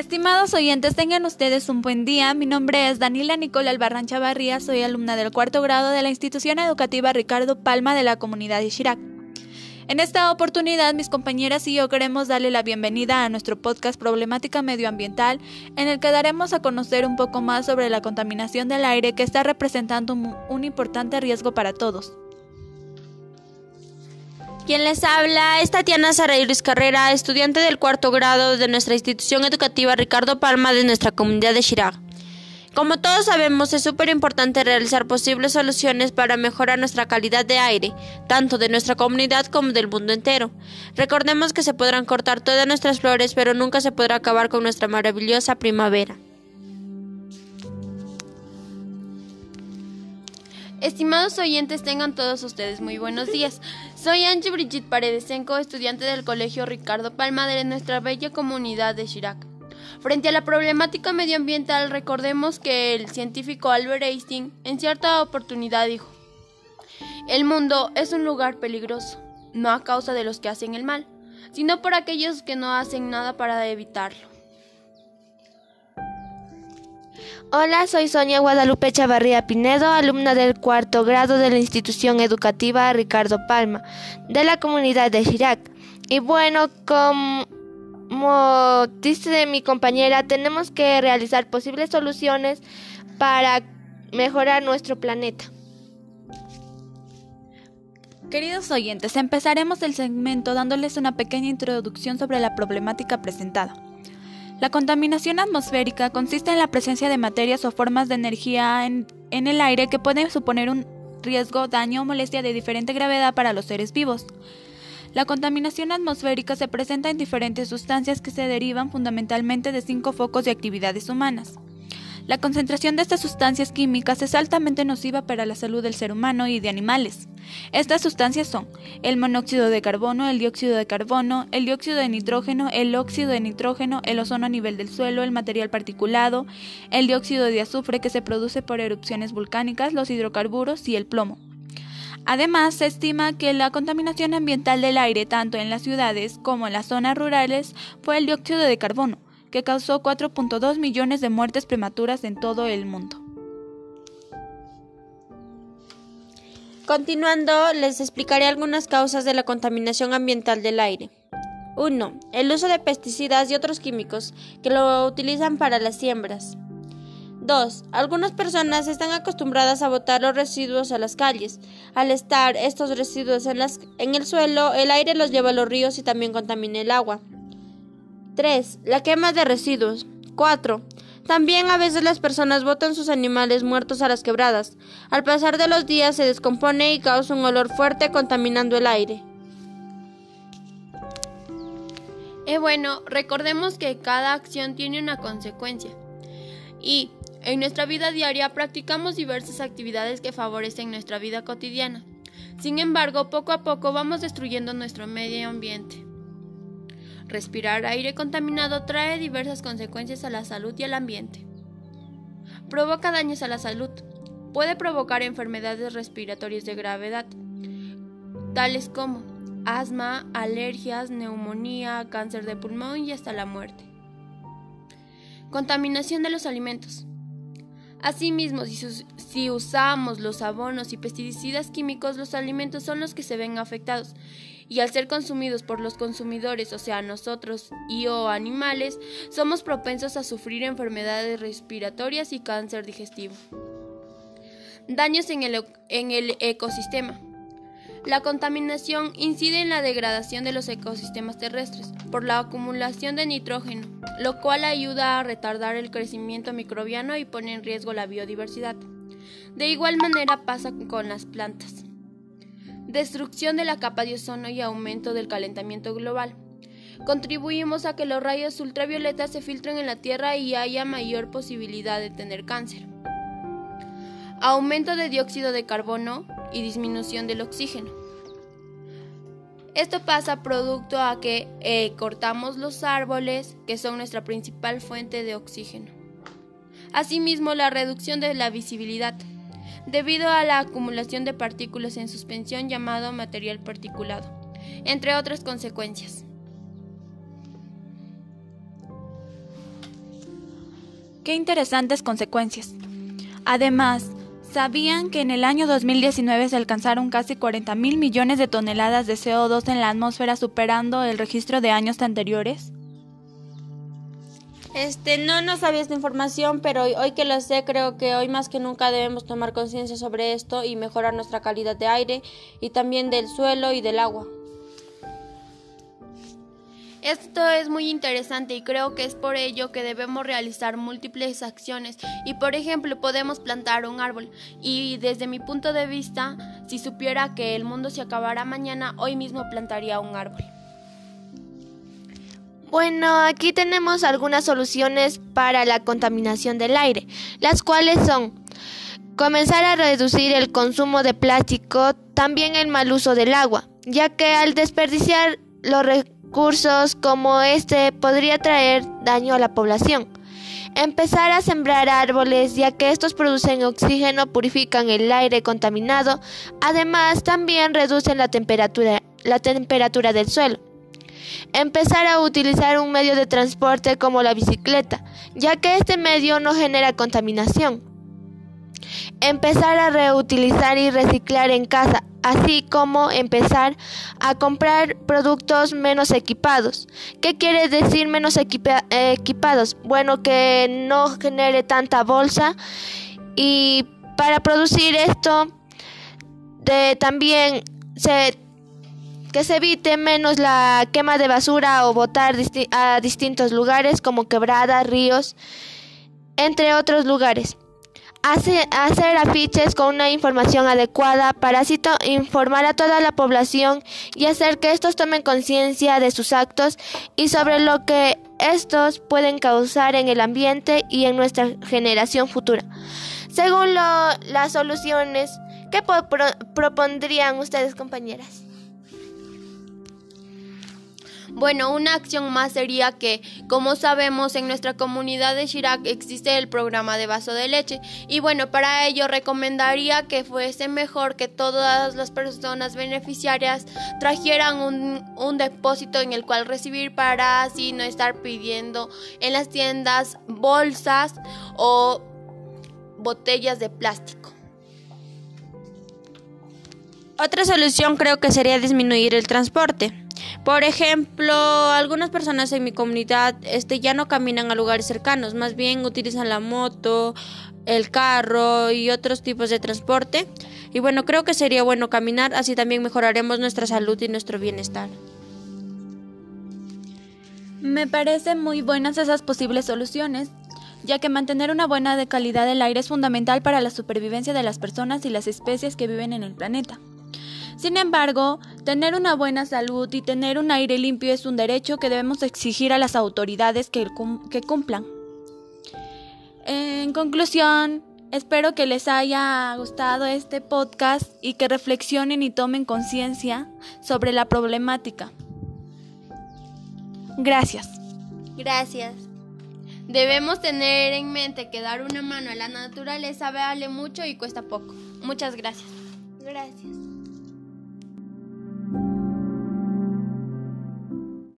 Estimados oyentes, tengan ustedes un buen día. Mi nombre es Daniela Nicola Albarrán Chavarría, soy alumna del cuarto grado de la institución educativa Ricardo Palma de la comunidad de Chirac. En esta oportunidad, mis compañeras y yo queremos darle la bienvenida a nuestro podcast Problemática Medioambiental, en el que daremos a conocer un poco más sobre la contaminación del aire que está representando un importante riesgo para todos. Quien les habla es Tatiana Sarairis Carrera, estudiante del cuarto grado de nuestra institución educativa Ricardo Palma de nuestra comunidad de Chirac. Como todos sabemos, es súper importante realizar posibles soluciones para mejorar nuestra calidad de aire, tanto de nuestra comunidad como del mundo entero. Recordemos que se podrán cortar todas nuestras flores, pero nunca se podrá acabar con nuestra maravillosa primavera. Estimados oyentes, tengan todos ustedes muy buenos días. Soy Angie Brigitte Paredesenco, estudiante del Colegio Ricardo Palma de nuestra bella comunidad de Chirac. Frente a la problemática medioambiental, recordemos que el científico Albert Einstein en cierta oportunidad dijo, el mundo es un lugar peligroso, no a causa de los que hacen el mal, sino por aquellos que no hacen nada para evitarlo. Hola, soy Sonia Guadalupe Chavarría Pinedo, alumna del cuarto grado de la institución educativa Ricardo Palma, de la comunidad de Chirac. Y bueno, como dice mi compañera, tenemos que realizar posibles soluciones para mejorar nuestro planeta. Queridos oyentes, empezaremos el segmento dándoles una pequeña introducción sobre la problemática presentada. La contaminación atmosférica consiste en la presencia de materias o formas de energía en, el aire que pueden suponer un riesgo, daño o molestia de diferente gravedad para los seres vivos. La contaminación atmosférica se presenta en diferentes sustancias que se derivan fundamentalmente de cinco focos de actividades humanas. La concentración de estas sustancias químicas es altamente nociva para la salud del ser humano y de animales. Estas sustancias son el monóxido de carbono, el dióxido de carbono, el dióxido de nitrógeno, el óxido de nitrógeno, el ozono a nivel del suelo, el material particulado, el dióxido de azufre que se produce por erupciones volcánicas, los hidrocarburos y el plomo. Además, se estima que la contaminación ambiental del aire tanto en las ciudades como en las zonas rurales fue el dióxido de carbono, que causó 4.2 millones de muertes prematuras en todo el mundo. Continuando, les explicaré algunas causas de la contaminación ambiental del aire. 1. El uso de pesticidas y otros químicos que lo utilizan para las siembras. 2. Algunas personas están acostumbradas a botar los residuos a las calles. Al estar estos residuos en, en el suelo, el aire los lleva a los ríos y también contamina el agua. 3. La quema de residuos. 4. También a veces las personas botan sus animales muertos a las quebradas. Al pasar de los días se descompone y causa un olor fuerte contaminando el aire. Es bueno, recordemos que cada acción tiene una consecuencia. Y en nuestra vida diaria practicamos diversas actividades que favorecen nuestra vida cotidiana. Sin embargo, poco a poco vamos destruyendo nuestro medio ambiente. Respirar aire contaminado trae diversas consecuencias a la salud y al ambiente. Provoca daños a la salud. Puede provocar enfermedades respiratorias de gravedad, tales como asma, alergias, neumonía, cáncer de pulmón y hasta la muerte. Contaminación de los alimentos. Asimismo, si, usamos los abonos y pesticidas químicos, los alimentos son los que se ven afectados y al ser consumidos por los consumidores, o sea, nosotros y o animales, somos propensos a sufrir enfermedades respiratorias y cáncer digestivo. Daños en el, ecosistema. La contaminación incide en la degradación de los ecosistemas terrestres por la acumulación de nitrógeno, lo cual ayuda a retardar el crecimiento microbiano y pone en riesgo la biodiversidad. De igual manera pasa con las plantas destrucción de la capa de ozono y aumento del calentamiento global. Contribuimos a que los rayos ultravioletas se filtren en la Tierra y haya mayor posibilidad de tener cáncer. Aumento de dióxido de carbono y disminución del oxígeno. Esto pasa producto a que eh, cortamos los árboles, que son nuestra principal fuente de oxígeno. Asimismo, la reducción de la visibilidad debido a la acumulación de partículas en suspensión llamado material particulado, entre otras consecuencias. Qué interesantes consecuencias. Además, ¿sabían que en el año 2019 se alcanzaron casi 40 mil millones de toneladas de CO2 en la atmósfera superando el registro de años anteriores? Este, no, no sabía esta información, pero hoy, hoy, que lo sé, creo que hoy más que nunca debemos tomar conciencia sobre esto y mejorar nuestra calidad de aire y también del suelo y del agua. Esto es muy interesante y creo que es por ello que debemos realizar múltiples acciones y por ejemplo podemos plantar un árbol y desde mi punto de vista si supiera que el mundo se acabará mañana hoy mismo plantaría un árbol. Bueno, aquí tenemos algunas soluciones para la contaminación del aire, las cuales son comenzar a reducir el consumo de plástico, también el mal uso del agua, ya que al desperdiciar los recursos como este podría traer daño a la población. Empezar a sembrar árboles ya que estos producen oxígeno, purifican el aire contaminado, además también reducen la temperatura, del suelo. Empezar a utilizar un medio de transporte como la bicicleta, ya que este medio no genera contaminación. Empezar a reutilizar y reciclar en casa, así como empezar a comprar productos menos equipados. ¿Qué quiere decir menos equipados? Bueno, que no genere tanta bolsa y para producir esto también se que se evite menos la quema de basura o botar a distintos lugares como quebradas, ríos, entre otros lugares. hacer afiches con una información adecuada para así informar a toda la población y hacer que estos tomen conciencia de sus actos y sobre lo que estos pueden causar en el ambiente y en nuestra generación futura. Según las soluciones, ¿qué propondrían ustedes, compañeras? Bueno, una acción más sería que, como sabemos, en nuestra comunidad de Chirac existe el programa de vaso de leche. Y bueno, para ello recomendaría que fuese mejor que todas las personas beneficiarias trajeran un, un depósito en el cual recibir para así no estar pidiendo en las tiendas bolsas o botellas de plástico. Otra solución creo que sería disminuir el transporte. Por ejemplo, algunas personas en mi comunidad este, ya no caminan a lugares cercanos, más bien utilizan la moto, el carro y otros tipos de transporte. Y bueno, creo que sería bueno caminar, así también mejoraremos nuestra salud y nuestro bienestar. Me parecen muy buenas esas posibles soluciones, ya que mantener una buena calidad del aire es fundamental para la supervivencia de las personas y las especies que viven en el planeta. Sin embargo, tener una buena salud y tener un aire limpio es un derecho que debemos exigir a las autoridades que, cumplan. En conclusión, espero que les haya gustado este podcast y que reflexionen y tomen conciencia sobre la problemática. Gracias. Gracias. Debemos tener en mente que dar una mano a la naturaleza vale mucho y cuesta poco. Muchas gracias. Gracias.